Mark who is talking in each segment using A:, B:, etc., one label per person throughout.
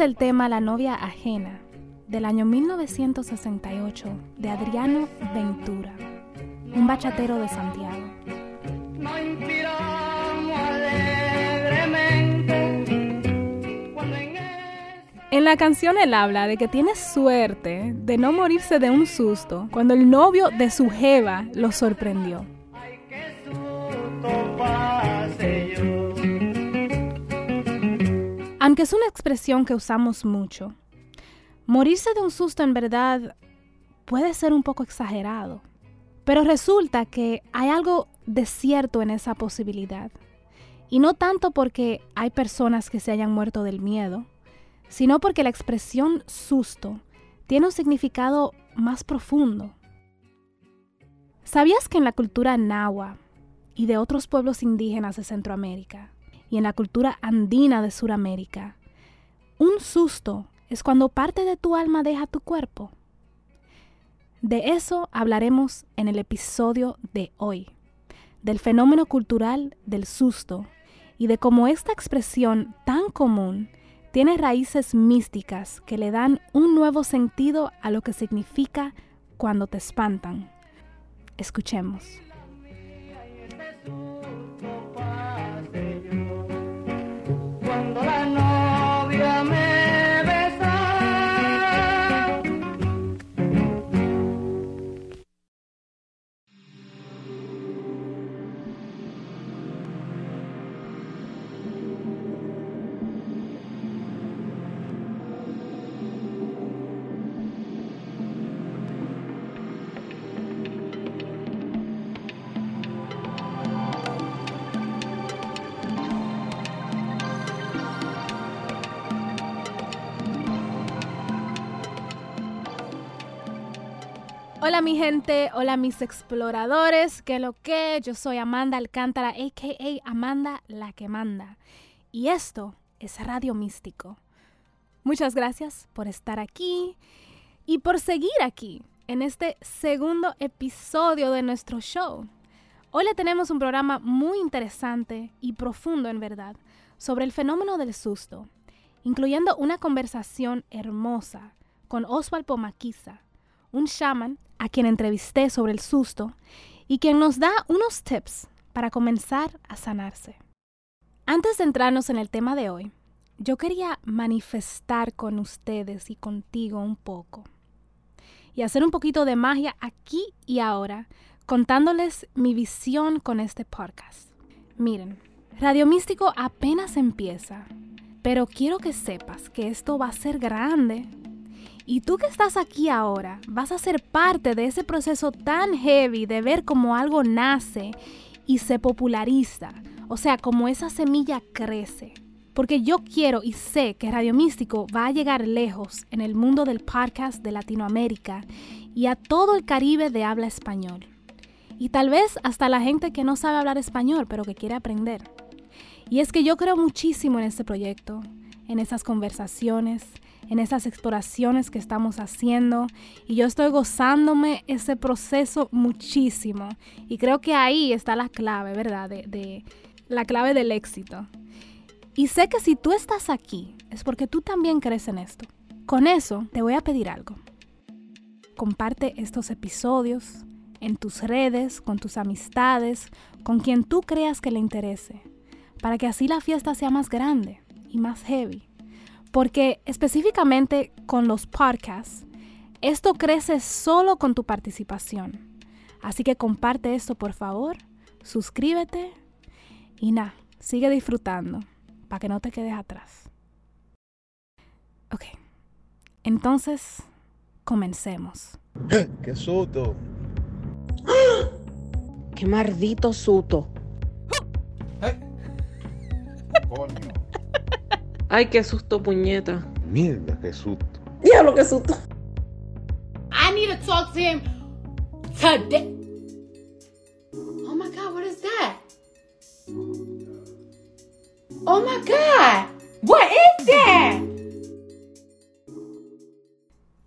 A: El tema La novia ajena del año 1968 de Adriano Ventura, un bachatero de Santiago. En la canción él habla de que tiene suerte de no morirse de un susto cuando el novio de su jeva lo sorprendió. Es una expresión que usamos mucho, morirse de un susto en verdad puede ser un poco exagerado. Pero resulta que hay algo de cierto en esa posibilidad. Y no tanto porque hay personas que se hayan muerto del miedo, sino porque la expresión susto tiene un significado más profundo. ¿Sabías que en la cultura nahua y de otros pueblos indígenas de Centroamérica y en la cultura andina de Suramérica, un susto es cuando parte de tu alma deja tu cuerpo? De eso hablaremos en el episodio de hoy, del fenómeno cultural del susto y de cómo esta expresión tan común tiene raíces místicas que le dan un nuevo sentido a lo que significa cuando te espantan. Escuchemos. Hola mi gente, hola mis exploradores, que lo que, yo soy Amanda Alcántara, aka Amanda la que manda. Y esto es Radio Místico. Muchas gracias por estar aquí y por seguir aquí en este segundo episodio de nuestro show. Hoy le tenemos un programa muy interesante y profundo en verdad sobre el fenómeno del susto, incluyendo una conversación hermosa con Oswald Pomaquiza, un shaman a quien entrevisté sobre el susto y quien nos da unos tips para comenzar a sanarse. Antes de entrarnos en el tema de hoy, yo quería manifestar con ustedes y contigo un poco y hacer un poquito de magia aquí y ahora, contándoles mi visión con este podcast. Miren, Radio Místico apenas empieza, pero quiero que sepas que esto va a ser grande y tú que estás aquí ahora, vas a ser parte de ese proceso tan heavy de ver cómo algo nace y se populariza. O sea, como esa semilla crece. Porque yo quiero y sé que Radio Místico va a llegar lejos en el mundo del podcast de Latinoamérica y a todo el Caribe de habla español. Y tal vez hasta la gente que no sabe hablar español, pero que quiere aprender. Y es que yo creo muchísimo en este proyecto, en esas conversaciones, en esas exploraciones que estamos haciendo y yo estoy gozándome ese proceso muchísimo y creo que ahí está la clave, ¿verdad? De, la clave del éxito. Y sé que si tú estás aquí es porque tú también crees en esto. Con eso te voy a pedir algo. Comparte estos episodios en tus redes, con tus amistades, con quien tú creas que le interese, para que así la fiesta sea más grande y más heavy. Porque específicamente con los podcasts, esto crece solo con tu participación. Así que comparte esto por favor, suscríbete y nada, sigue disfrutando para que no te quedes atrás. Ok, entonces comencemos.
B: ¡Qué susto!
C: ¡Qué maldito susto!
B: Coño.
C: Ay, qué susto, puñeta.
B: Mierda, qué susto.
C: Diablo, qué susto.
D: I need to talk to him today. Oh my God, what is that? Oh my God, what is that?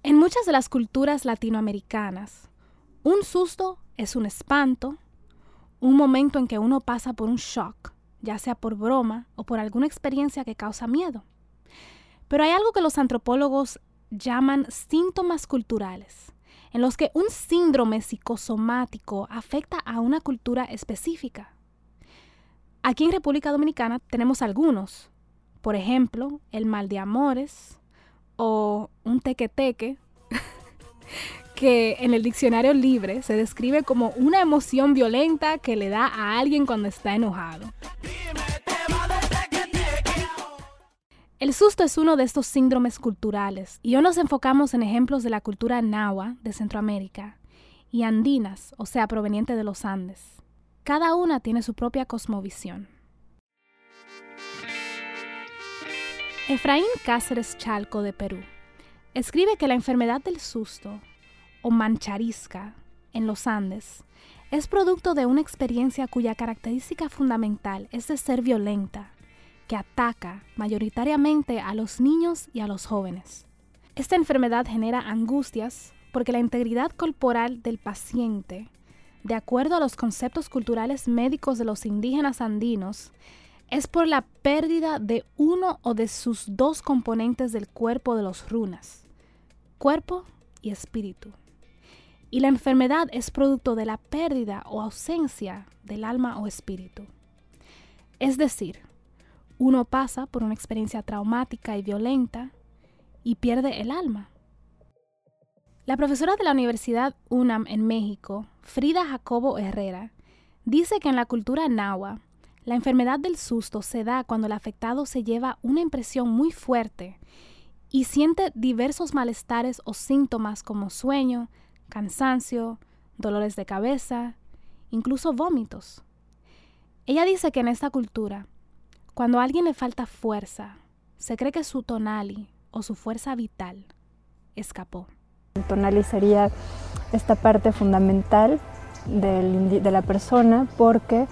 A: En muchas de las culturas latinoamericanas, un susto es un espanto, un momento en que uno pasa por un shock, ya sea por broma o por alguna experiencia que causa miedo. Pero hay algo que los antropólogos llaman síntomas culturales, en los que un síndrome psicosomático afecta a una cultura específica. Aquí en República Dominicana tenemos algunos, por ejemplo, el mal de amores o un teque-teque, que en el diccionario libre se describe como una emoción violenta que le da a alguien cuando está enojado. El susto es uno de estos síndromes culturales y hoy nos enfocamos en ejemplos de la cultura nahua de Centroamérica y andinas, o sea, proveniente de los Andes. Cada una tiene su propia cosmovisión. Efraín Cáceres Chalco de Perú escribe que la enfermedad del susto o mancharisca en los Andes es producto de una experiencia cuya característica fundamental es de ser violenta, que ataca mayoritariamente a los niños y a los jóvenes. Esta enfermedad genera angustias porque la integridad corporal del paciente, de acuerdo a los conceptos culturales médicos de los indígenas andinos, es por la pérdida de uno o de sus dos componentes del cuerpo de los runas, cuerpo y espíritu. Y la enfermedad es producto de la pérdida o ausencia del alma o espíritu. Es decir, uno pasa por una experiencia traumática y violenta y pierde el alma. La profesora de la Universidad UNAM en México, Frida Jacobo Herrera, dice que en la cultura nahua, la enfermedad del susto se da cuando el afectado se lleva una impresión muy fuerte y siente diversos malestares o síntomas como sueño, cansancio, dolores de cabeza, incluso vómitos. Ella dice que en esta cultura, cuando a alguien le falta fuerza, se cree que su tonali o su fuerza vital escapó.
E: El tonali sería esta parte fundamental del, de la persona porque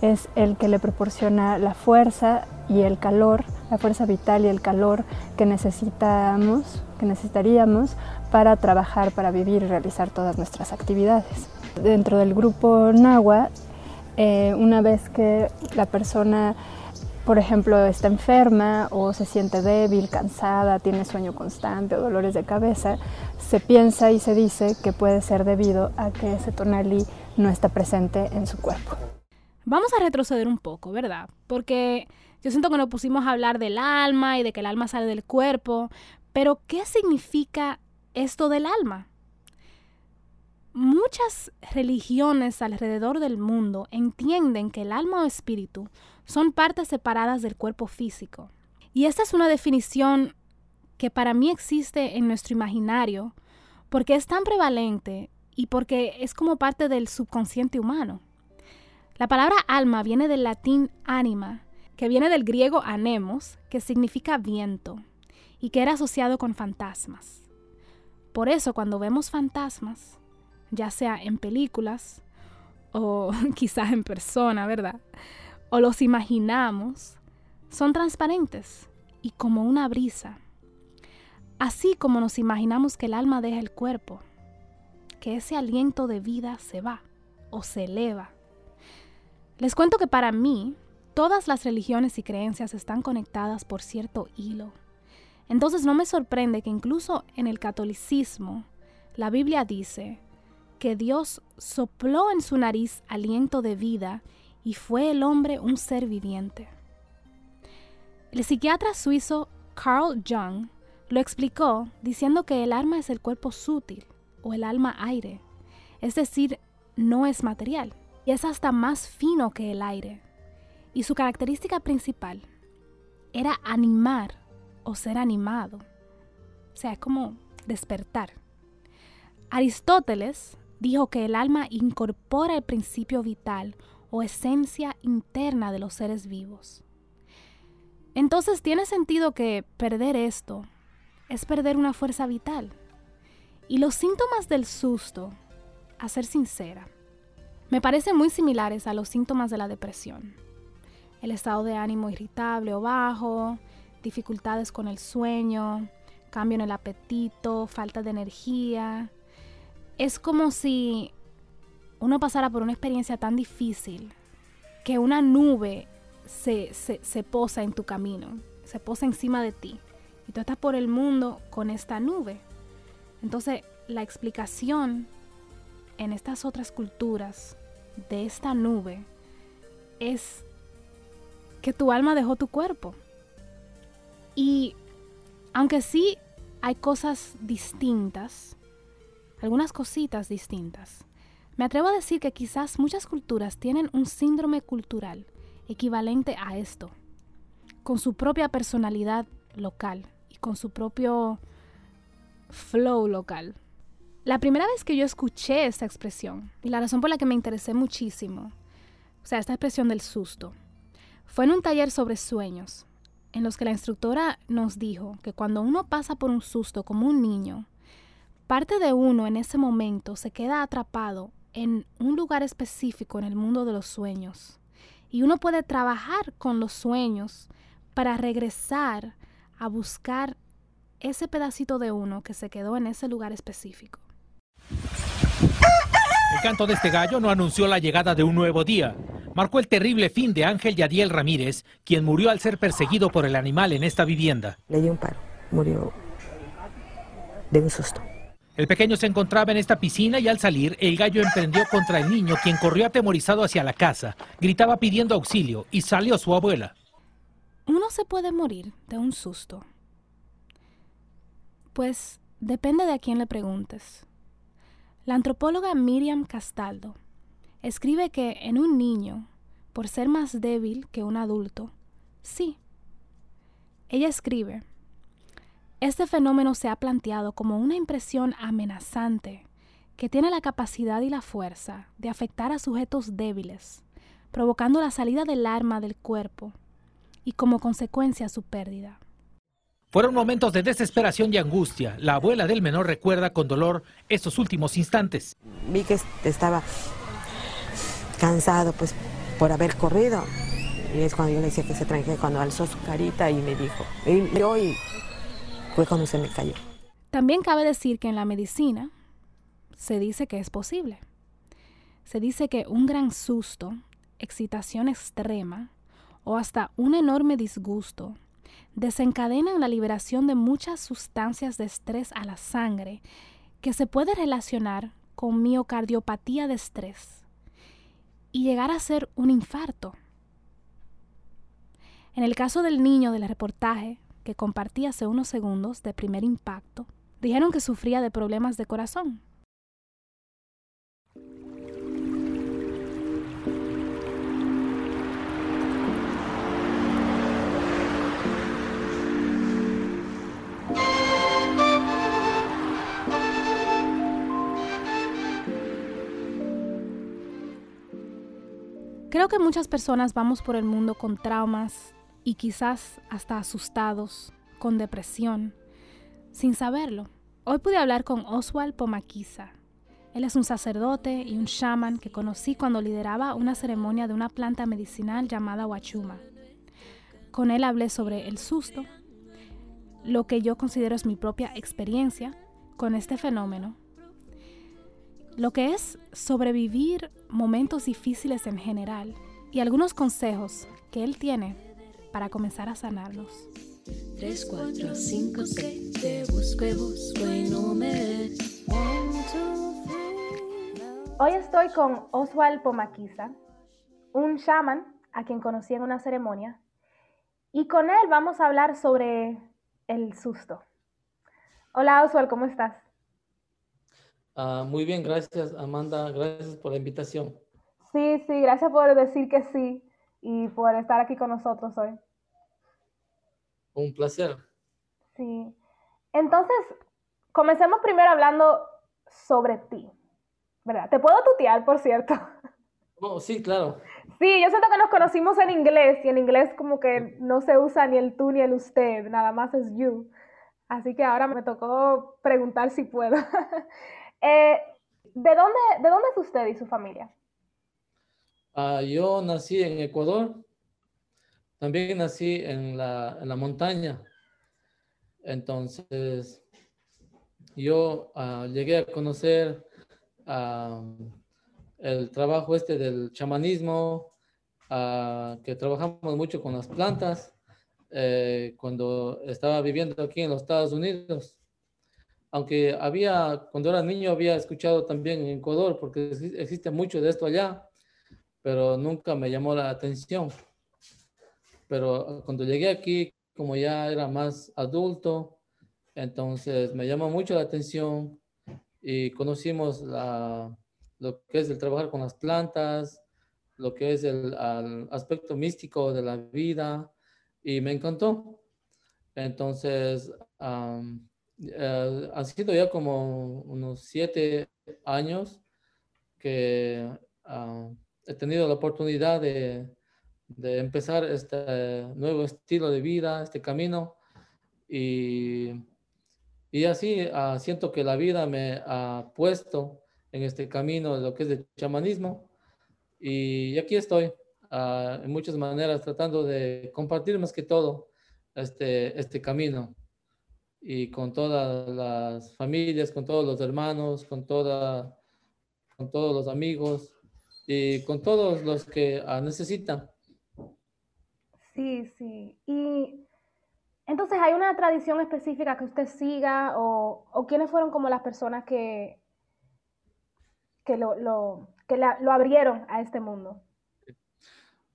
E: es el que le proporciona la fuerza y el calor, la fuerza vital y el calor que necesitamos, que necesitaríamos para trabajar, para vivir y realizar todas nuestras actividades. Dentro del grupo Nahua, eh, una vez que la persona por ejemplo, está enferma o se siente débil, cansada, tiene sueño constante o dolores de cabeza, se piensa y se dice que puede ser debido a que ese tonali no está presente en su cuerpo.
A: Vamos a retroceder un poco, ¿verdad? Porque yo siento que nos pusimos a hablar del alma y de que el alma sale del cuerpo, pero ¿qué significa esto del alma? Muchas religiones alrededor del mundo entienden que el alma o espíritu son partes separadas del cuerpo físico. Y esta es una definición que para mí existe en nuestro imaginario porque es tan prevalente y porque es como parte del subconsciente humano. La palabra alma viene del latín anima, que viene del griego anemos, que significa viento, y que era asociado con fantasmas. Por eso cuando vemos fantasmas, ya sea en películas o quizás en persona, ¿verdad? O los imaginamos, son transparentes y como una brisa. Así como nos imaginamos que el alma deja el cuerpo, que ese aliento de vida se va o se eleva. Les cuento que para mí, todas las religiones y creencias están conectadas por cierto hilo. Entonces no me sorprende que incluso en el catolicismo, la Biblia dice que Dios sopló en su nariz aliento de vida y fue el hombre un ser viviente. El psiquiatra suizo Carl Jung lo explicó diciendo que el alma es el cuerpo sutil o el alma aire, es decir, no es material y es hasta más fino que el aire. Y su característica principal era animar o ser animado. O sea, es como despertar. Aristóteles dijo que el alma incorpora el principio vital o esencia interna de los seres vivos. Entonces tiene sentido que perder esto es perder una fuerza vital. Y los síntomas del susto, a ser sincera, me parecen muy similares a los síntomas de la depresión. El estado de ánimo irritable o bajo, dificultades con el sueño, cambio en el apetito, falta de energía, es como si uno pasara por una experiencia tan difícil que una nube se, se, posa en tu camino, se posa encima de ti y tú estás por el mundo con esta nube. Entonces, la explicación en estas otras culturas de esta nube es que tu alma dejó tu cuerpo. Y aunque sí hay cosas distintas, algunas cositas distintas, me atrevo a decir que quizás muchas culturas tienen un síndrome cultural equivalente a esto, con su propia personalidad local y con su propio flow local. La primera vez que yo escuché esta expresión, y la razón por la que me interesé muchísimo, o sea, esta expresión del susto, fue en un taller sobre sueños, en los que la instructora nos dijo que cuando uno pasa por un susto como un niño, parte de uno en ese momento se queda atrapado en un lugar específico en el mundo de los sueños. Y uno puede trabajar con los sueños para regresar a buscar ese pedacito de uno que se quedó en ese lugar específico.
F: El canto de este gallo no anunció la llegada de un nuevo día. Marcó el terrible fin de Ángel Yadiel Ramírez, quien murió al ser perseguido por el animal en esta vivienda.
G: Le dio un paro, murió de un susto.
F: El pequeño se encontraba en esta piscina y al salir, el gallo emprendió contra el niño, quien corrió atemorizado hacia la casa, gritaba pidiendo auxilio y salió su abuela.
A: Uno se puede morir de un susto. Pues depende de a quién le preguntes. La antropóloga Miriam Castaldo escribe que en un niño, por ser más débil que un adulto, sí. Ella escribe, este fenómeno se ha planteado como una impresión amenazante que tiene la capacidad y la fuerza de afectar a sujetos débiles, provocando la salida del arma del cuerpo y como consecuencia su pérdida.
F: Fueron momentos de desesperación y angustia. La abuela del menor recuerda con dolor estos últimos instantes.
G: Vi que estaba cansado pues por haber corrido. Y es cuando yo le decía que se tranquila, cuando alzó su carita y me dijo, y hoy fue cuando se me cayó.
A: También cabe decir que en la medicina se dice que es posible. Se dice que un gran susto, excitación extrema o hasta un enorme disgusto desencadenan la liberación de muchas sustancias de estrés a la sangre que se puede relacionar con miocardiopatía de estrés y llegar a ser un infarto. En el caso del niño del reportaje, que compartí hace unos segundos de primer impacto, dijeron que sufría de problemas de corazón. Creo que muchas personas vamos por el mundo con traumas y quizás hasta asustados, con depresión, sin saberlo. Hoy pude hablar con Oswald Pomaquiza. Él es un sacerdote y un shaman que conocí cuando lideraba una ceremonia de una planta medicinal llamada Huachuma. Con él hablé sobre el susto, lo que yo considero es mi propia experiencia con este fenómeno, lo que es sobrevivir momentos difíciles en general y algunos consejos que él tiene para comenzar a sanarnos. 3, 4, 5, 6, te busco y busco y no me Hoy estoy con Oswald Pomaquiza, un shaman a quien conocí en una ceremonia, y con él vamos a hablar sobre el susto. Hola Oswald, ¿cómo estás?
H: Uh, muy bien, gracias Amanda, gracias por la invitación.
A: Sí, sí, gracias por decir que sí y por estar aquí con nosotros hoy.
H: Un placer.
A: Sí. Entonces, comencemos primero hablando sobre ti, ¿verdad? Te puedo tutear, por cierto.
H: Oh, sí, claro.
A: Sí, yo siento que nos conocimos en inglés y en inglés como que no se usa ni el tú ni el usted, nada más es you. Así que ahora me tocó preguntar si puedo. Eh, ¿de, dónde, ¿De dónde es usted y su familia?
H: Uh, yo nací en Ecuador, también nací en la, en la montaña. Entonces, yo uh, llegué a conocer uh, el trabajo este del chamanismo, que trabajamos mucho con las plantas eh, cuando estaba viviendo aquí en los Estados Unidos. Aunque había, cuando era niño, había escuchado también en Ecuador, porque exi- existe mucho de esto allá, pero nunca me llamó la atención. Pero cuando llegué aquí, como ya era más adulto, entonces me llamó mucho la atención y conocimos la, lo que es el trabajar con las plantas, lo que es el al aspecto místico de la vida y me encantó. Entonces, am, eh, ha sido ya como unos siete años que ah, he tenido la oportunidad de, de empezar este nuevo estilo de vida, este camino. Y, y así ah, siento que la vida me ha puesto en este camino de lo que es el chamanismo. Y aquí estoy, ah, en muchas maneras, tratando de compartir más que todo este, este camino. Y con todas las familias, con todos los hermanos, con, toda, con todos los amigos y con todos los que ah, necesitan.
A: Sí, sí. Y entonces, ¿hay una tradición específica que usted siga o, o quiénes fueron como las personas que, que, lo, lo- que la- lo abrieron a este mundo?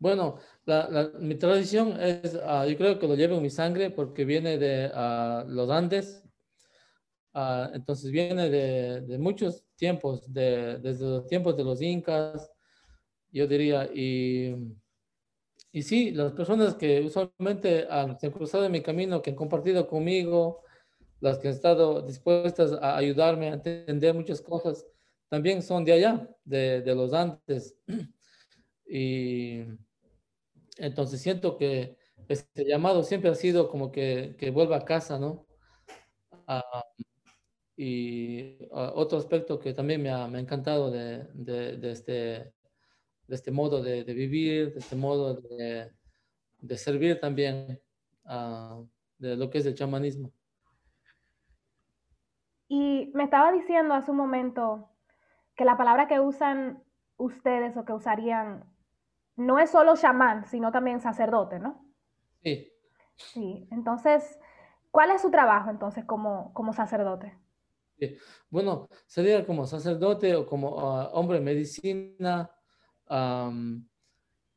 H: Bueno, la, la- mi tradición es, ah, yo creo que lo llevo en mi sangre porque viene de ah, los Andes. Ah, entonces viene de, de muchos tiempos, de, desde los tiempos de los incas, yo diría. Y, y sí, las personas que usualmente ah, se han cruzado en mi camino, que han compartido conmigo, las que han estado dispuestas a ayudarme a entender muchas cosas, también son de allá, de, de los Andes. Y entonces siento que este llamado siempre ha sido como que, que vuelva a casa, ¿no? Ah, y ah, otro aspecto que también me ha, me ha encantado de, de- este, de este modo de, de vivir, de este modo de, de servir también, ah, de lo que es el chamanismo.
A: Y me estaba diciendo hace un momento que la palabra que usan ustedes o que usarían no es solo chamán, sino también sacerdote, ¿no?
H: Sí.
A: Sí. Entonces, ¿cuál es su trabajo entonces como, como sacerdote?
H: Sí. Bueno, sería como sacerdote o como ah, hombre de medicina, ah,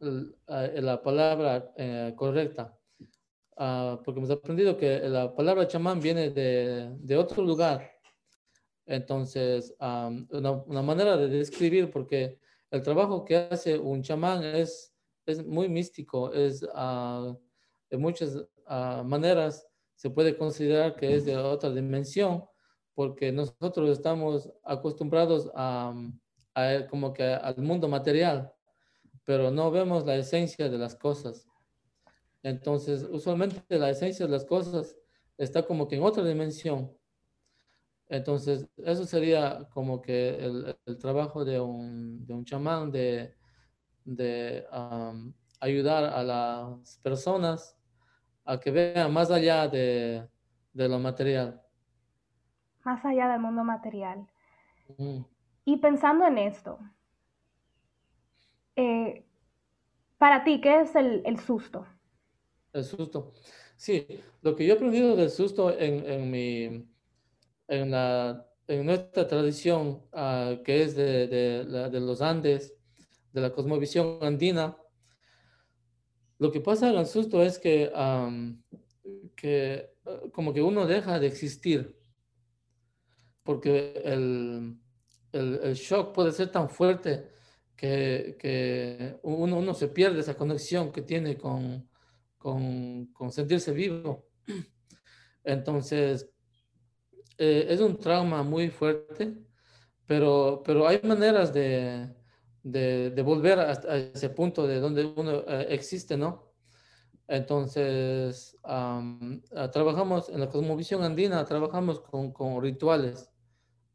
H: la palabra eh, correcta. Ah, porque hemos aprendido que la palabra chamán viene de, de otro lugar. Entonces, una, una manera de describir, porque el trabajo que hace un chamán es, es muy místico, es ah, de muchas ah, maneras se puede considerar que es de otra dimensión, porque nosotros estamos acostumbrados a, a como que al mundo material, pero no vemos la esencia de las cosas. Entonces, usualmente la esencia de las cosas está como que en otra dimensión. Entonces, eso sería como que el, el trabajo de un, de un chamán, de, de ayudar a las personas a que vean más allá de, de lo material.
A: Más allá del mundo material. Y pensando en esto, eh, para ti, ¿qué es el, el susto?
H: El susto. Sí, lo que yo he aprendido del susto en, en mi, en la, en nuestra tradición, ah, que es de, de, de los Andes, de la cosmovisión andina, lo que pasa en el susto es que, am, que eh, como que uno deja de existir, porque el, el, el shock puede ser tan fuerte que, que uno, uno se pierde esa conexión que tiene con, con, con sentirse vivo. Entonces, eh, es un trauma muy fuerte, pero, pero hay maneras de, de, volver a ese punto de donde uno eh, existe, ¿no? Entonces, ah, trabajamos en la cosmovisión andina, trabajamos con, con rituales.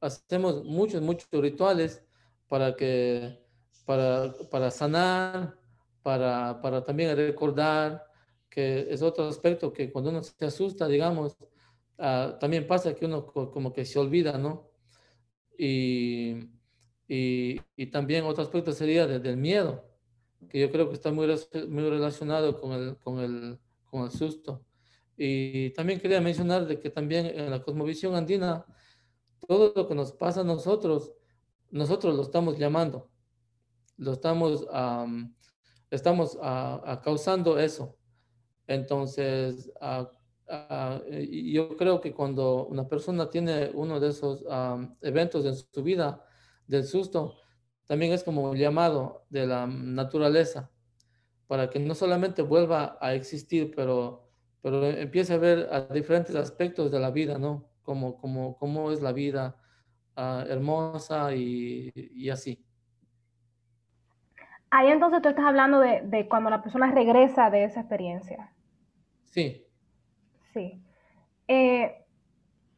H: Hacemos muchos, muchos rituales para que, para, para sanar, para, para también recordar, que es otro aspecto que cuando uno se asusta, digamos, ah, también pasa que uno co- como que se olvida, ¿no? Y, y, y también otro aspecto sería de- del miedo, que yo creo que está muy, muy relacionado con el, con el, con el susto. Y también quería mencionar de que también en la cosmovisión andina, todo lo que nos pasa a nosotros, nosotros lo estamos llamando, lo estamos, am, estamos ah, causando eso. Entonces, ah, ah, y yo creo que cuando una persona tiene uno de esos am, eventos en su vida, del susto, también es como un llamado de la naturaleza, para que no solamente vuelva a existir, pero, pero empiece a ver a diferentes aspectos de la vida, ¿no? Como, como, cómo es la vida ah, hermosa y, y así.
I: Ahí entonces tú estás hablando de, de cuando la persona regresa de esa experiencia.
H: Sí.
I: Sí. Eh,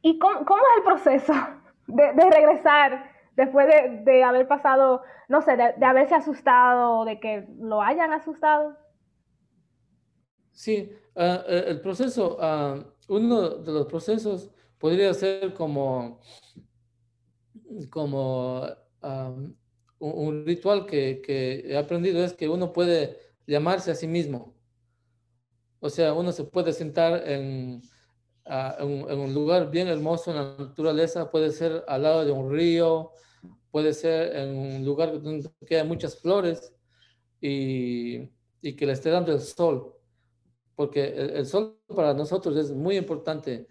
I: ¿Y cómo, cómo es el proceso de, de regresar después de, de haber pasado, no sé, de, haberse asustado o de que lo hayan asustado?
H: Sí, eh, el proceso, ah, uno de los procesos podría ser como, como un, un ritual que, que he aprendido es que uno puede llamarse a sí mismo. O sea, uno se puede sentar en, en un- lugar bien hermoso en la naturaleza, puede ser al lado de un río, puede ser en un lugar donde quedan muchas flores y, y que le esté dando el sol, porque el, sol para nosotros es muy importante.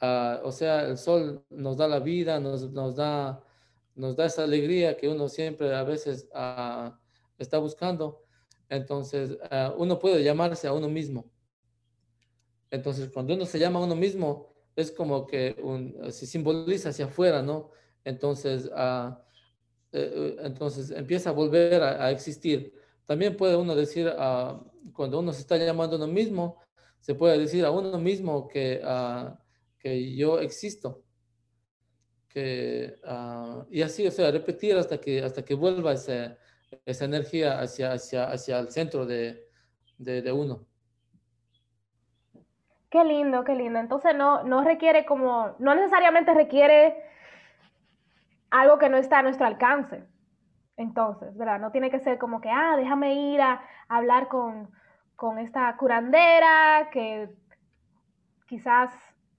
H: Ah, o sea, el sol nos da la vida, nos, nos da, nos da esa alegría que uno siempre a veces ah, está buscando. Entonces, ah, uno puede llamarse a uno mismo. Entonces, cuando uno se llama a uno mismo, es como que un- se simboliza hacia afuera, ¿no? Entonces, eh, entonces empieza a volver a, existir. También puede uno decir, ah, cuando uno se está llamando a uno mismo, se puede decir a uno mismo que, ah, que yo existo. Que, y así, o sea, repetir hasta que, hasta que vuelva ese- esa energía hacia, hacia, hacia el centro de, de uno.
I: Qué lindo, qué lindo. Entonces no, no requiere como, no necesariamente requiere algo que no está a nuestro alcance. Entonces, ¿verdad? No tiene que ser como que, ah, déjame ir a, hablar con, con esta curandera que quizás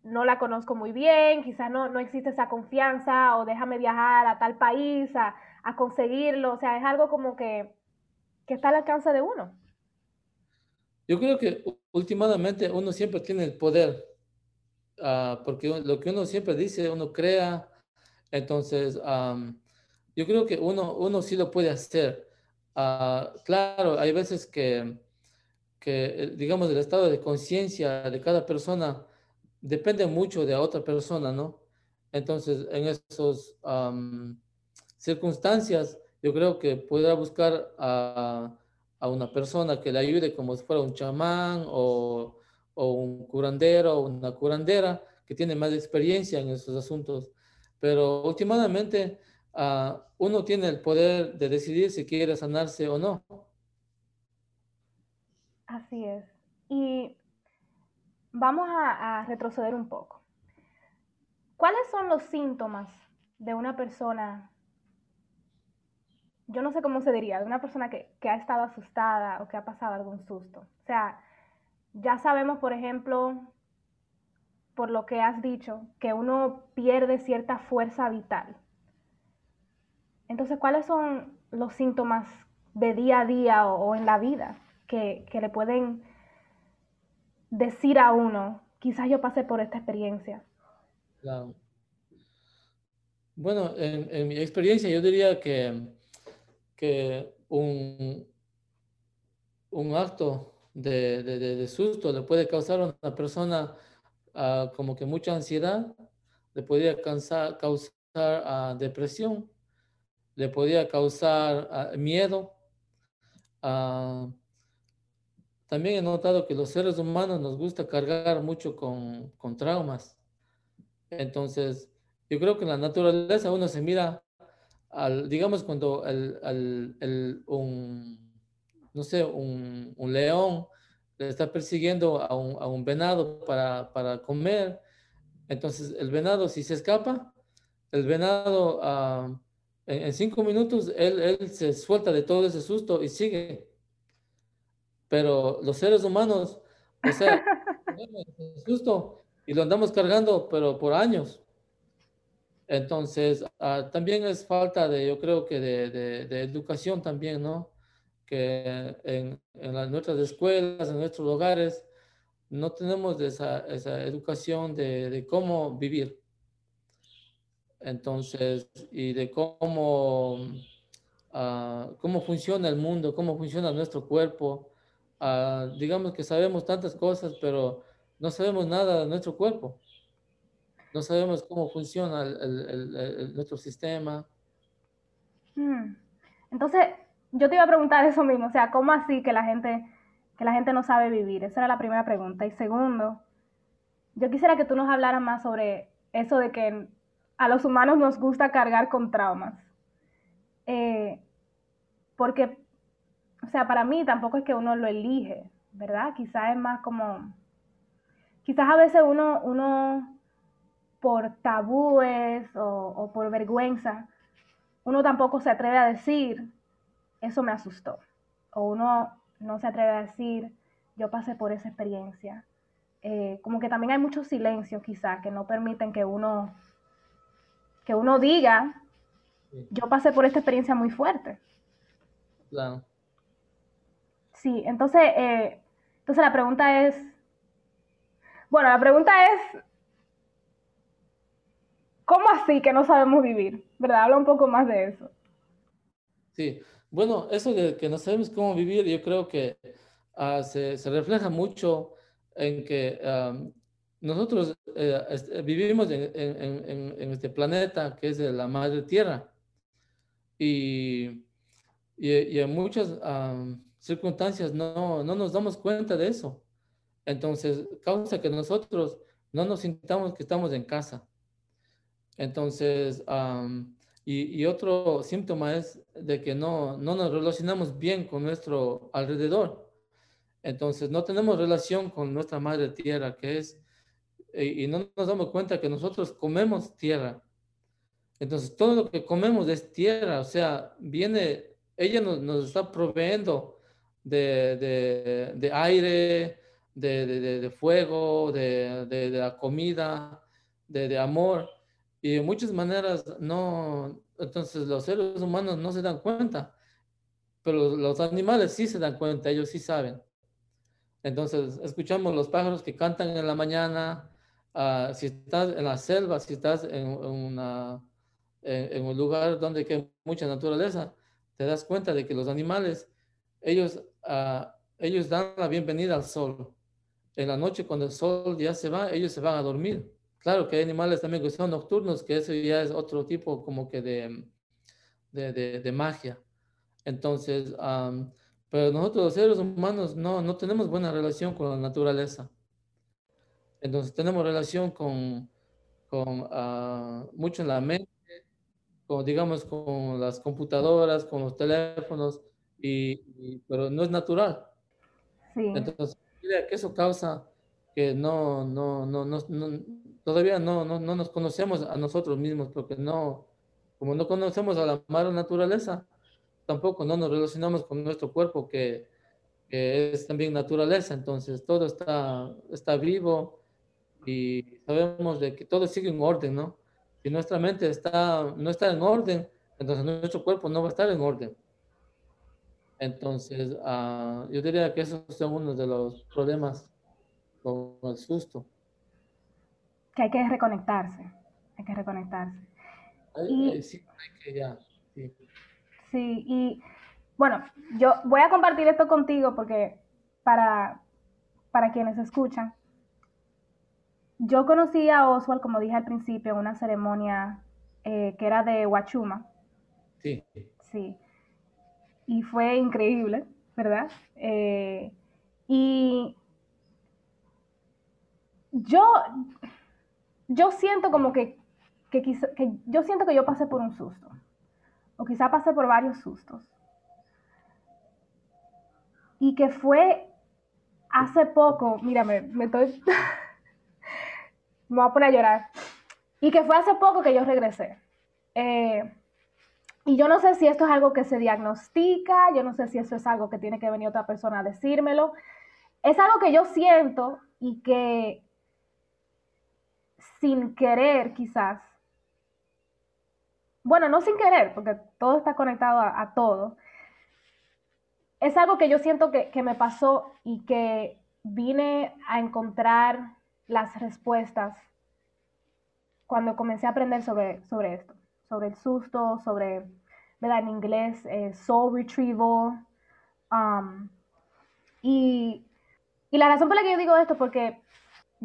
I: no la conozco muy bien, quizás no, no existe esa confianza, o déjame viajar a tal país a, a conseguirlo. O sea, es algo como que, que está al alcance de uno.
H: Yo creo que últimamente uno siempre tiene el poder, ah, porque lo que uno siempre dice, uno crea. Entonces, am, yo creo que uno, uno sí lo puede hacer. Ah, claro, hay veces que, que, eh, digamos, el estado de conciencia de cada persona depende mucho de otra persona, ¿no? Entonces, en esas circunstancias, yo creo que podrá buscar a, a una persona que le ayude como si fuera un chamán o, o un curandero o una curandera que tiene más experiencia en esos asuntos. Pero últimamente ah, uno tiene el poder de decidir si quiere sanarse o no.
I: Así es. Y vamos a, a retroceder un poco. ¿Cuáles son los síntomas de una persona, yo no sé cómo se diría, de una persona que, que ha estado asustada o que ha pasado algún susto? O sea, ya sabemos, por ejemplo, por lo que has dicho, que uno pierde cierta fuerza vital. Entonces, ¿cuáles son los síntomas de día a día o, en la vida que, que le pueden decir a uno, quizás yo pasé por esta experiencia?
H: Claro. Bueno, en, en mi experiencia yo diría que, que un, un acto de, de- susto le puede causar a una persona ah, como que mucha ansiedad, le podría causar, causar ah, depresión, le podría causar ah, miedo. también he notado que los seres humanos nos gusta cargar mucho con, con traumas. Entonces, yo creo que en la naturaleza uno se mira, al, digamos, cuando el, el- el- un, no sé, un, un león le está persiguiendo a un, a un venado para, para comer, entonces el venado si se escapa, el venado ah, en, en cinco minutos él, él se suelta de todo ese susto y sigue. Pero los seres humanos O sea, el susto y lo andamos cargando, pero por años. Entonces, ah, también es falta de, yo creo que de, educación también, ¿no? Que en, en nuestras escuelas, en nuestros hogares, no tenemos esa, esa educación de, de cómo vivir. Entonces, y de cómo, ah, cómo funciona el mundo, cómo funciona nuestro cuerpo. Ah, digamos que sabemos tantas cosas, pero no sabemos nada de nuestro cuerpo. No sabemos cómo funciona nuestro sistema.
I: Hmm. Entonces, yo te iba a preguntar eso mismo, o sea, ¿cómo así que la gente, que la gente no sabe vivir? Esa era la primera pregunta. Y segundo, yo quisiera que tú nos hablaras más sobre eso de que a los humanos nos gusta cargar con traumas. Eh, porque, o sea, para mí tampoco es que uno lo elige, ¿verdad? Quizás es más como, quizás a veces uno, uno por tabúes o, o por vergüenza, uno tampoco se atreve a decir, eso me asustó. O uno no se atreve a decir, yo pasé por esa experiencia. Eh, como que también hay muchos silencios quizás que no permiten que uno, que uno diga, yo pasé por esta experiencia muy fuerte.
H: Claro.
I: Sí, entonces, eh, entonces la pregunta es, bueno, la pregunta es, ¿cómo así que no sabemos vivir? ¿Verdad? Habla un poco más de eso.
H: Sí, bueno, eso de que no sabemos cómo vivir, yo creo que ah, se, refleja mucho en que nosotros eh, est- vivimos en, este planeta que es la madre tierra y, y, en muchas circunstancias no, no nos damos cuenta de eso. Entonces, causa que nosotros no nos sintamos que estamos en casa. Entonces, am, y, otro síntoma es de que no, no nos relacionamos bien con nuestro alrededor. Entonces, no tenemos relación con nuestra madre tierra, que es, y, y no nos damos cuenta que nosotros comemos tierra. Entonces, todo lo que comemos es tierra, o sea, viene, ella nos, está proveyendo de, de- aire, de, de- fuego, de, la comida, de amor. Y de muchas maneras no, entonces los seres humanos no se dan cuenta, pero los animales sí se dan cuenta, ellos sí saben. Entonces escuchamos los pájaros que cantan en la mañana, ah, si estás en la selva, si estás en, una, en, en un lugar donde hay mucha naturaleza, te das cuenta de que los animales, ellos, ah, ellos dan la bienvenida al sol. En la noche cuando el sol ya se va, ellos se van a dormir. Claro que hay animales también que son nocturnos, que eso ya es otro tipo como que de, de, de- de magia. Entonces, am, pero nosotros los seres humanos no, no tenemos buena relación con la naturaleza. Entonces tenemos relación con, con ah, mucho en la mente, con, digamos, con las computadoras, con los teléfonos, y, y- pero no es natural.
I: Sí.
H: Entonces, que eso causa que no, no, no, no, no- todavía no, no, no nos conocemos a nosotros mismos, porque no, como no conocemos a la madre naturaleza, tampoco no nos relacionamos con nuestro cuerpo, que, que es también naturaleza, entonces todo está, está vivo y sabemos de que todo sigue en orden, ¿no? Si nuestra mente está, no está en orden, entonces nuestro cuerpo no va a estar en orden. Entonces, ah, yo diría que esos son uno de los problemas con el susto.
I: Que hay que reconectarse, hay que reconectarse. Y-
H: hay- sí, hay que ya, sí.
I: Sí, y bueno, yo voy a compartir esto contigo porque para, para quienes escuchan, yo conocí a Oswald, como dije al principio, en una ceremonia eh, que era de Huachuma,
H: Sí,
I: sí, y fue increíble, ¿verdad? Eh, y yo, yo siento como que, que, quizá- que yo siento que yo pasé por un susto, o quizá pasé por varios sustos, y que fue hace poco, mírame, me estoy, me voy a poner a llorar, y que fue hace poco que yo regresé. Eh, y yo no sé si esto es algo que se diagnostica, yo no sé si eso es algo que tiene que venir otra persona a decírmelo, es algo que yo siento y que sin querer quizás, bueno, no sin querer, porque todo está conectado a, todo, es algo que yo siento que, que me pasó y que vine a encontrar las respuestas cuando comencé a aprender sobre, sobre esto, sobre el susto, sobre, ¿verdad? En inglés, eh, soul retrieval. um, y, y la razón por la que yo digo esto es porque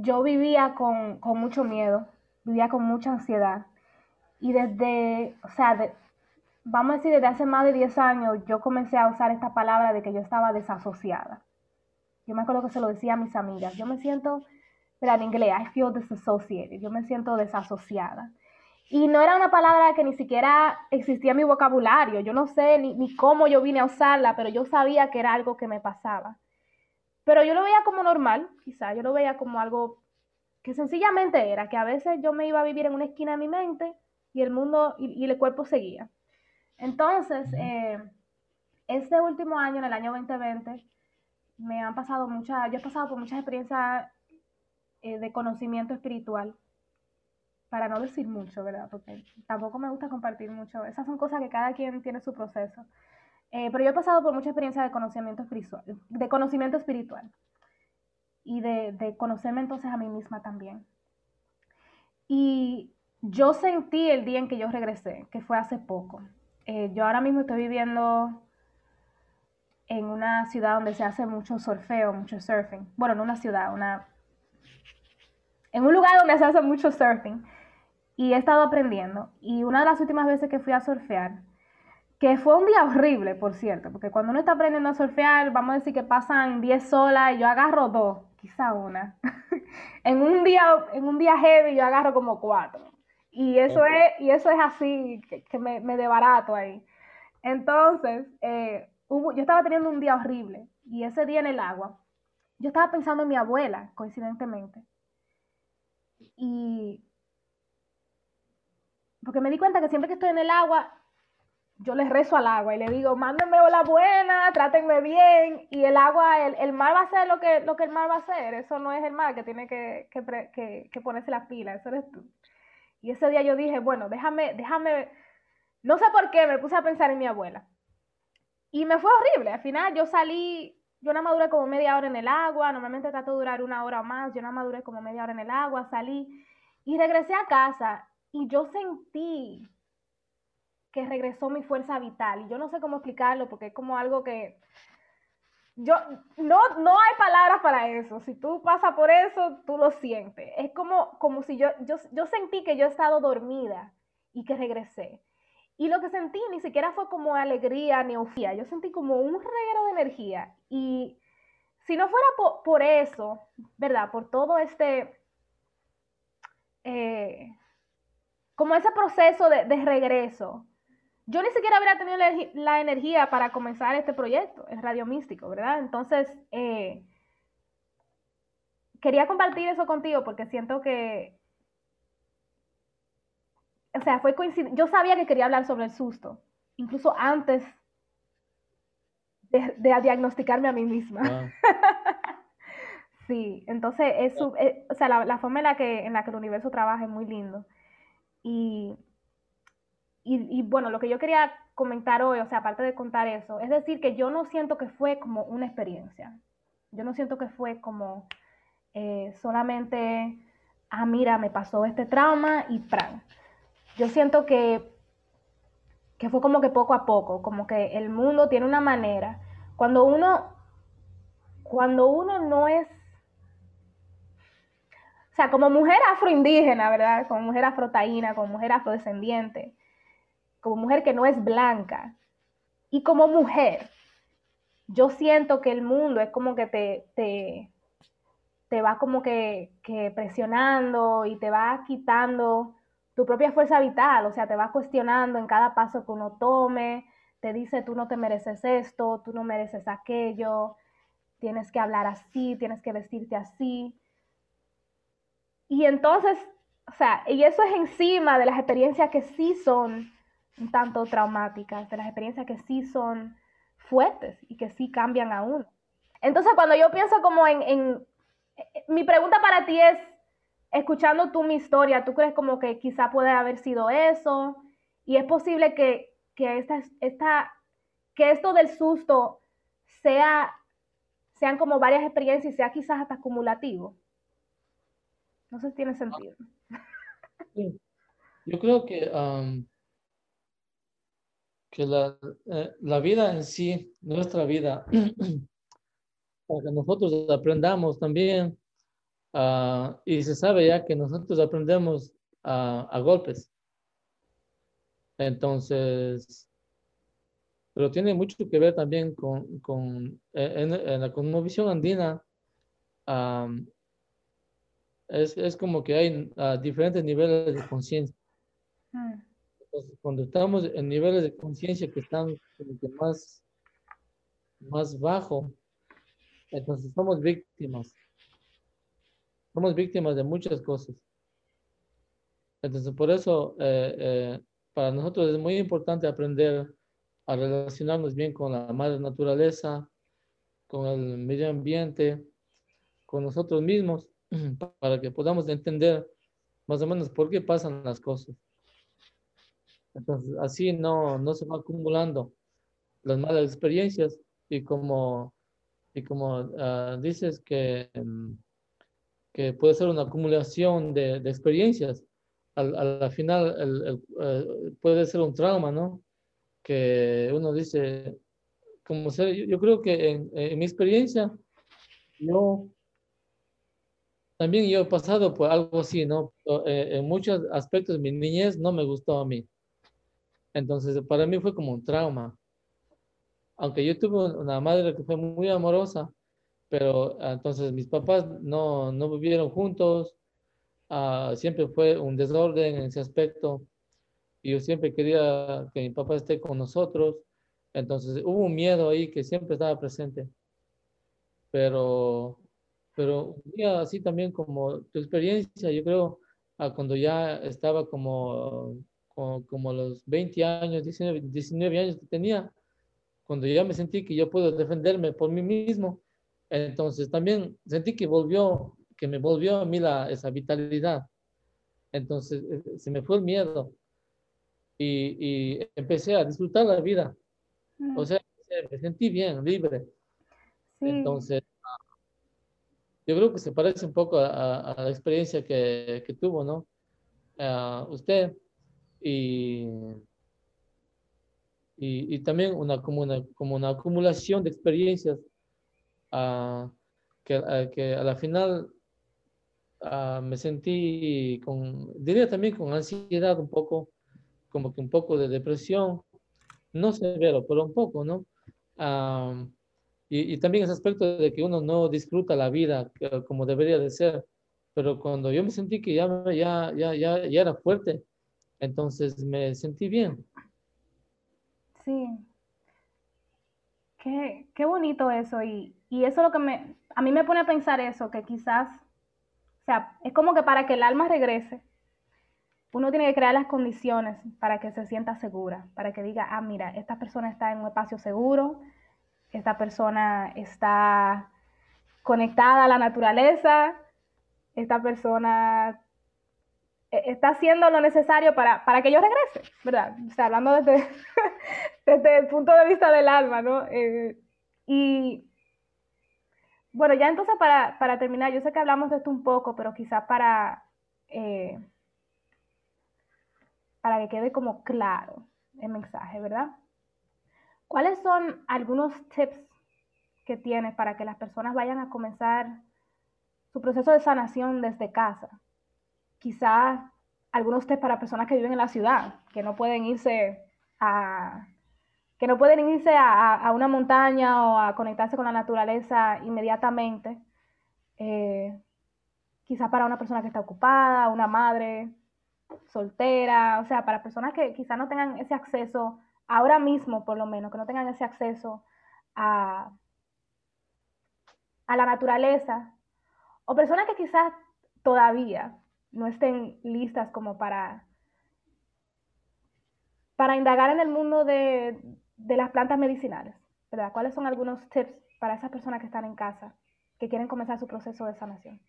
I: yo vivía con, con mucho miedo, vivía con mucha ansiedad. Y desde, o sea, de- vamos a decir, desde hace más de 10 años, yo comencé a usar esta palabra de que yo estaba desasociada. Yo me acuerdo que se lo decía a mis amigas. Yo me siento, pero en inglés, I feel disassociated. Yo me siento desasociada. Y no era una palabra que ni siquiera existía en mi vocabulario. Yo no sé ni, ni cómo yo vine a usarla, pero yo sabía que era algo que me pasaba. Pero yo lo veía como normal, quizá. Yo lo veía como algo que sencillamente era, que a veces yo me iba a vivir en una esquina de mi mente y el mundo y, y el cuerpo seguía. Entonces, eh, este último año, en el año 2020, me han pasado muchas, yo he pasado por muchas experiencias eh, de conocimiento espiritual, para no decir mucho, ¿verdad? Porque tampoco me gusta compartir mucho. Esas son cosas que cada quien tiene su proceso. Eh, pero yo he pasado por mucha experiencia de conocimiento espiritual, de conocimiento espiritual y de, de conocerme entonces a mí misma también. Y yo sentí el día en que yo regresé, que fue hace poco. Eh, yo ahora mismo estoy viviendo en una ciudad donde se hace mucho surfeo, mucho surfing. Bueno, no una ciudad, una... En un lugar donde se hace mucho surfing. Y he estado aprendiendo. Y una de las últimas veces que fui a surfear, que fue un día horrible, por cierto, porque cuando uno está aprendiendo a surfear, vamos a decir que pasan 10 olas y yo agarro dos, quizá una. en un día, en un día heavy yo agarro como cuatro. Y eso es, y eso es así, que, que me, me desbarato ahí. Entonces, eh, hubo- yo estaba teniendo un día horrible y ese día en el agua, yo estaba pensando en mi abuela, coincidentemente. Y porque me di cuenta que siempre que estoy en el agua, yo le rezo al agua y le digo, mándenme la buena, trátenme bien. Y el agua, el, el mar va a hacer lo que, lo que el mar va a hacer. Eso no es el mar que tiene que, que, que- que ponerse las pilas, eso eres tú. Y ese día yo dije, bueno, déjame, déjame, no sé por qué, me puse a pensar en mi abuela. Y me fue horrible. Al final yo salí, yo nada más como media hora en el agua, normalmente trato de durar una hora o más, yo nada más como media hora en el agua, salí y regresé a casa y yo sentí que regresó mi fuerza vital. Y yo no sé cómo explicarlo porque es como algo que yo no, no hay palabras para eso. Si tú pasas por eso, tú lo sientes. Es como, como si yo, yo, yo sentí que yo he estado dormida y que regresé. Y lo que sentí ni siquiera fue como alegría ni euforia. Yo sentí como un reguero de energía. Y si no fuera po- por, eso, ¿verdad? Por todo este, eh, como ese proceso de, de regreso, yo ni siquiera habría tenido la, energía para comenzar este proyecto, el Radio Místico, ¿verdad? Entonces, eh, quería compartir eso contigo porque siento que, o sea, fue coincidencia. Yo sabía que quería hablar sobre el susto, incluso antes de, de diagnosticarme a mí misma. Sí, entonces es eh, o sea, la, la forma en la que, en la que el universo trabaja es muy lindo. Y, y, bueno, lo que yo quería comentar hoy, o sea, aparte de contar eso, es decir, que yo no siento que fue como una experiencia. Yo no siento que fue como eh, solamente, ah, mira, me pasó este trauma y ¡pran! Yo siento que, que fue como que poco a poco, como que el mundo tiene una manera. Cuando uno, cuando uno no es o sea, como mujer afroindígena, ¿verdad? Como mujer afrotaína, como mujer afrodescendiente, como mujer que no es blanca, y como mujer, yo siento que el mundo es como que te, te, te va como que, que presionando y te va quitando tu propia fuerza vital, o sea, te va cuestionando en cada paso que uno tome, te dice, tú no te mereces esto, tú no mereces aquello, tienes que hablar así, tienes que vestirte así. Y entonces, o sea, y eso es encima de las experiencias que sí son un tanto traumáticas, de las experiencias que sí son fuertes y que sí cambian a uno. Entonces, cuando yo pienso como en, en- mi pregunta para ti es, escuchando tú mi historia, ¿tú crees como que quizá puede haber sido eso? Y es posible que, que esta, esta, que esto del susto sea, sean como varias experiencias y sea quizás hasta acumulativo. No sé si tiene sentido.
H: Yo creo que, am, que la, eh, la vida en sí, nuestra vida, para que nosotros aprendamos también, ah, y se sabe ya que nosotros aprendemos a, a golpes. Entonces, pero tiene mucho que ver también con, con eh, en, en la cosmovisión andina, es, es como que hay ah, diferentes niveles de conciencia.
I: Mm,
H: Cuando estamos en niveles de conciencia que están más, más bajo, entonces somos víctimas. Somos víctimas de muchas cosas. Entonces, por eso, eh, eh, para nosotros es muy importante aprender a relacionarnos bien con la madre naturaleza, con el medio ambiente, con nosotros mismos, para que podamos entender más o menos por qué pasan las cosas. Así no, no se va acumulando las malas experiencias y como, y como ah, dices que, mm, que puede ser una acumulación de, experiencias, al, a la final eh, puede ser un trauma, ¿no? Que uno dice, como yo, yo creo que en, en mi experiencia, yo también yo he pasado por algo así, ¿no? Eh, en muchos aspectos mi niñez no me gustó a mí. Entonces, para mí fue como un trauma. Aunque yo tuve una madre que fue muy amorosa, pero ah, entonces mis papás no, no vivieron juntos, ah, siempre fue un desorden en ese aspecto. Y yo siempre quería que mi papá esté con nosotros. Entonces, hubo un miedo ahí que siempre estaba presente. Pero, pero un día así también como tu experiencia, yo creo, ah, cuando ya estaba como como, como los 20 años, 19, 19 años que tenía, cuando ya me sentí que yo puedo defenderme por mí mismo, entonces también sentí que volvió, que me volvió a mí la, esa vitalidad. Entonces eh, se me fue el miedo y, y empecé a disfrutar la vida. O sea, me sentí bien, libre.
I: Sí.
H: Entonces, yo creo que se parece un poco a, a- a la experiencia que, que tuvo, ¿no? Ah, usted y, y, y también una, como, una, como una acumulación de experiencias ah, que, ah, que a la final ah, me sentí con, diría también con ansiedad un poco, como que un poco de depresión, no severo, pero un poco, ¿no? Y, y también ese aspecto de que uno no disfruta la vida como debería de ser. Pero cuando yo me sentí que ya, ya, ya, ya, ya era fuerte, entonces me sentí bien.
I: Sí. Qué, qué bonito eso. Y, y eso es lo que me, a mí me pone a pensar eso, que quizás, o sea, es como que para que el alma regrese, uno tiene que crear las condiciones para que se sienta segura, para que diga, ah, mira, esta persona está en un espacio seguro, esta persona está conectada a la naturaleza, esta persona está haciendo lo necesario para, para que yo regrese, ¿verdad? O sea, hablando desde, desde el punto de vista del alma, ¿no? Eh, y bueno, ya entonces para, para terminar, yo sé que hablamos de esto un poco, pero quizás para, eh, para que quede como claro el mensaje, ¿verdad? ¿Cuáles son algunos tips que tienes para que las personas vayan a comenzar su proceso de sanación desde casa? Quizás algunos tips para personas que viven en la ciudad, que no pueden irse a, que no pueden irse a- a una montaña o a conectarse con la naturaleza inmediatamente. Eh, quizás para una persona que está ocupada, una madre soltera, o sea, para personas que quizás no tengan ese acceso, ahora mismo por lo menos, que no tengan ese acceso a, a la naturaleza, o personas que quizás todavía no estén listas como para, para indagar en el mundo de, de las plantas medicinales, ¿verdad? ¿Cuáles son algunos tips
A: para esas personas que están en casa, que quieren comenzar su proceso de sanación?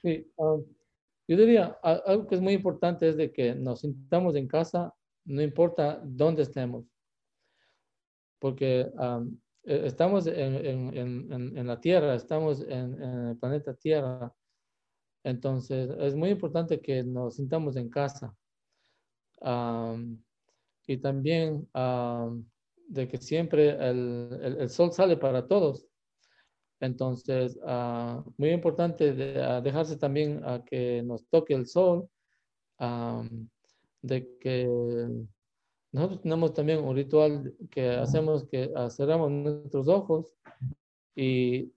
H: Sí, um, yo diría, algo que es muy importante es de que nos sintamos en casa, no importa dónde estemos, porque um, e- estamos en, en- en- en- la Tierra, estamos en el planeta Tierra, entonces es muy importante que nos sintamos en casa. Um, y también um, de que siempre el, el- el sol sale para todos. Entonces, ah, muy importante de- ah, dejarse también a que nos toque el sol, de que nosotros tenemos también un ritual que hacemos que ah, cerramos nuestros ojos y,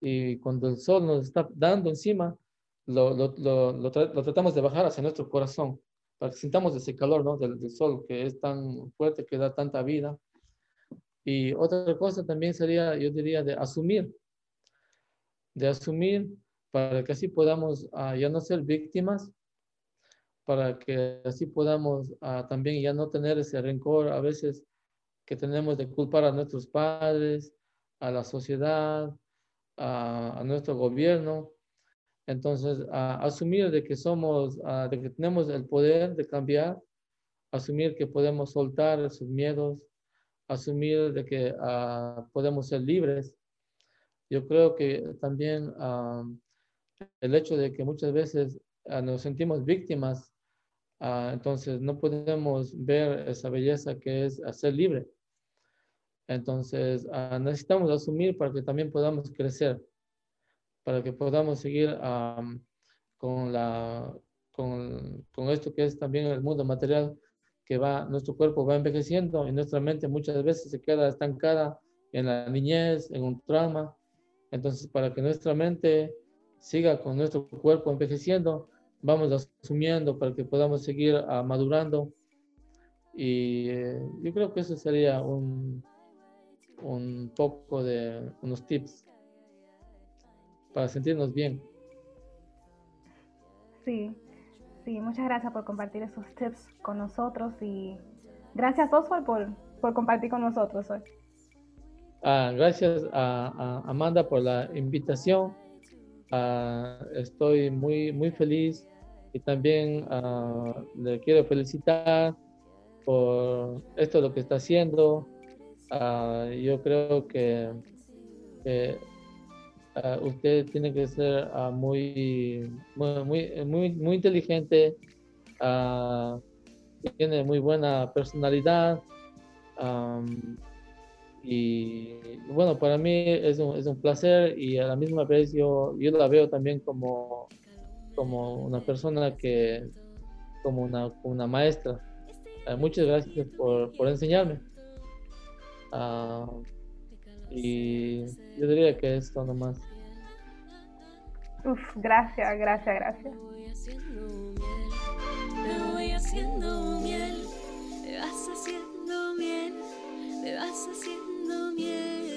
H: y cuando el sol nos está dando encima, lo, lo, lo, lo tra- tratamos de bajar hacia nuestro corazón para que sintamos ese calor ¿no? del, del sol que es tan fuerte, que da tanta vida. Y otra cosa también sería, yo diría, de asumir, de asumir para que así podamos ah, ya no ser víctimas, para que así podamos ah, también ya no tener ese rencor a veces que tenemos de culpar a nuestros padres, a la sociedad, a, nuestro gobierno. Entonces, asumir de que somos, de que tenemos el poder de cambiar, asumir que podemos soltar esos miedos, asumir de que podemos ser libres. Yo creo que también el hecho de que muchas veces nos sentimos víctimas, entonces no podemos ver esa belleza que es ser libre. Entonces ah, necesitamos asumir para que también podamos crecer, para que podamos seguir ah, con, la, con, con esto que es también el mundo material, que va, nuestro cuerpo va envejeciendo y nuestra mente muchas veces se queda estancada en la niñez, en un trauma. Entonces, para que nuestra mente siga con nuestro cuerpo envejeciendo, vamos asumiendo para que podamos seguir ah, madurando. Y eh, yo creo que eso sería un, un poco de unos tips para sentirnos bien.
A: Sí, sí, muchas gracias por compartir esos tips con nosotros y gracias Oswald por, por compartir con nosotros hoy.
H: Ah, gracias a, a Amanda por la invitación. Ah, estoy muy, muy feliz y también ah, le quiero felicitar por esto lo que está haciendo. Ah, yo creo que, ah, usted tiene que ser ah, muy, muy, muy, muy, inteligente, tiene muy buena personalidad. am, y bueno, para mí es un, es un placer y a la misma vez yo, yo la veo también como, como una persona que, como una, una maestra. Muchas gracias por, por enseñarme. Ah, y yo diría que esto nomás.
A: Uf, gracias, gracias, gracias.
J: Me voy haciendo miel, me vas haciendo miel, me vas haciendo miel.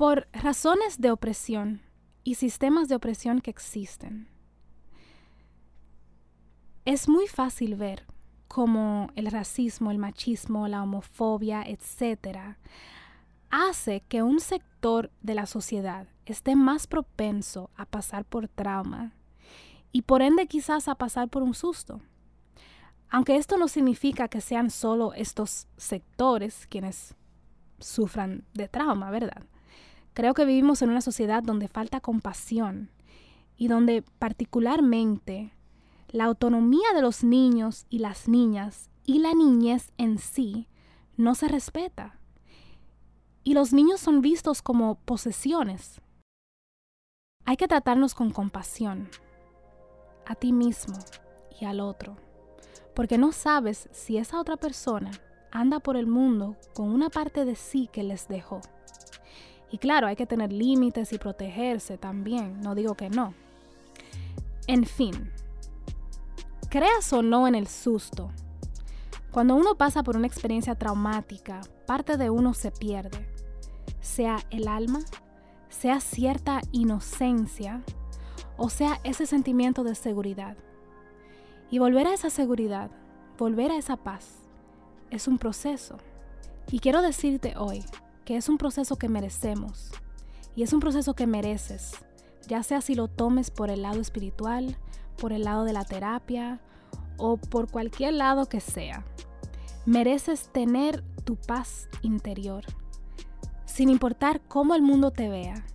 A: Por razones de opresión y sistemas de opresión que existen, es muy fácil ver cómo el racismo, el machismo, la homofobia, etcétera, hace que un sector de la sociedad esté más propenso a pasar por trauma y por ende quizás a pasar por un susto. Aunque esto no significa que sean solo estos sectores quienes sufran de trauma, ¿verdad? Creo que vivimos en una sociedad donde falta compasión y donde particularmente la autonomía de los niños y las niñas y la niñez en sí no se respeta. Y los niños son vistos como posesiones. Hay que tratarnos con compasión a ti mismo y al otro, porque no sabes si esa otra persona anda por el mundo con una parte de sí que les dejó. Y claro, hay que tener límites y protegerse también, no digo que no. En fin, creas o no en el susto, Cuando uno pasa por una experiencia traumática, parte de uno se pierde, sea el alma, sea cierta inocencia o sea ese sentimiento de seguridad. Y volver a esa seguridad, volver a esa paz, es un proceso. Y quiero decirte hoy que es un proceso que merecemos y es un proceso que mereces, ya sea si lo tomes por el lado espiritual, por el lado de la terapia o por cualquier lado que sea. Mereces tener tu paz interior, sin importar cómo el mundo te vea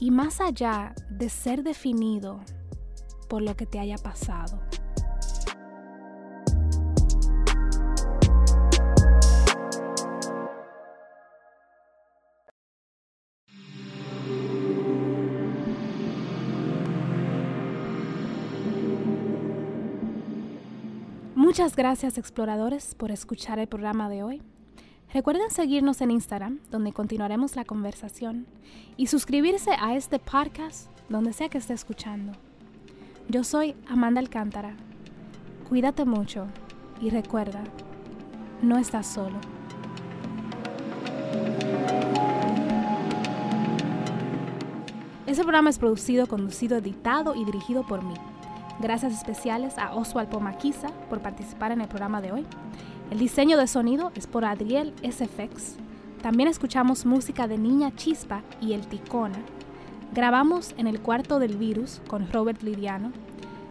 A: y más allá de ser definido por lo que te haya pasado. Muchas gracias exploradores por escuchar el programa de hoy. Recuerden seguirnos en Instagram, donde continuaremos la conversación, y suscribirse a este podcast donde sea que esté escuchando. Yo soy Amanda Alcántara. Cuídate mucho y recuerda, no estás solo. Este programa es producido, conducido, editado y dirigido por mí. Gracias especiales a Oswald Pomaquiza por participar en el programa de hoy. El diseño de sonido es por Adriel SFX. También escuchamos música de Niña Chispa y El Ticona. Grabamos en el cuarto del virus con Robert Lidiano.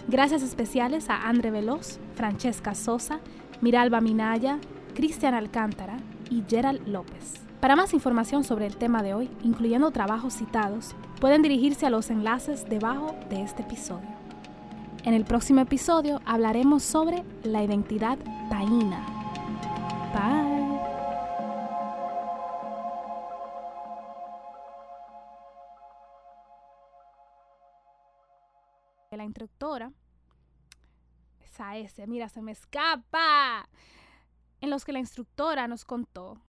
A: Gracias especiales a Andre Veloz, Francesca Sosa, Miralba Minaya, Cristian Alcántara y Gerald López. Para más información sobre el tema de hoy, incluyendo trabajos citados, pueden dirigirse a los enlaces debajo de este episodio. En el próximo episodio hablaremos sobre la identidad taína. Bye. La instructora, esa S, mira, se me escapa, en los que la instructora nos contó